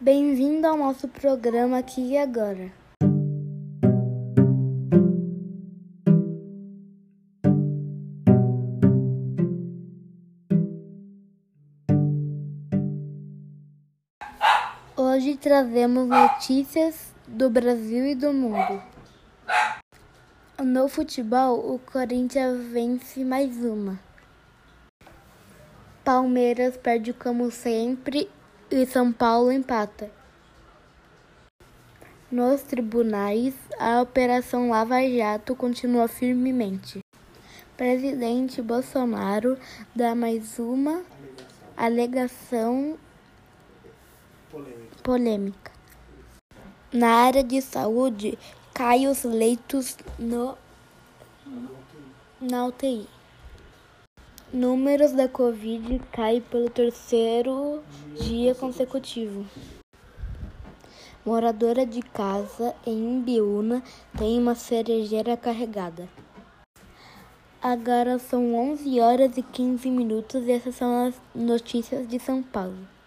Bem-vindo ao nosso programa aqui e agora. Hoje trazemos notícias do Brasil e do mundo. No futebol, o Corinthians vence mais uma. Palmeiras perde como sempre e São Paulo empata. Nos tribunais, a Operação Lava Jato continua firmemente. Presidente Bolsonaro dá mais uma alegação polêmica. Na área de saúde, cai os leitos no, na UTI. Números da Covid caem pelo terceiro dia consecutivo. Moradora de casa em Imbiúna tem uma cerejeira carregada. Agora são 11 horas e 15 minutos e essas são as notícias de São Paulo.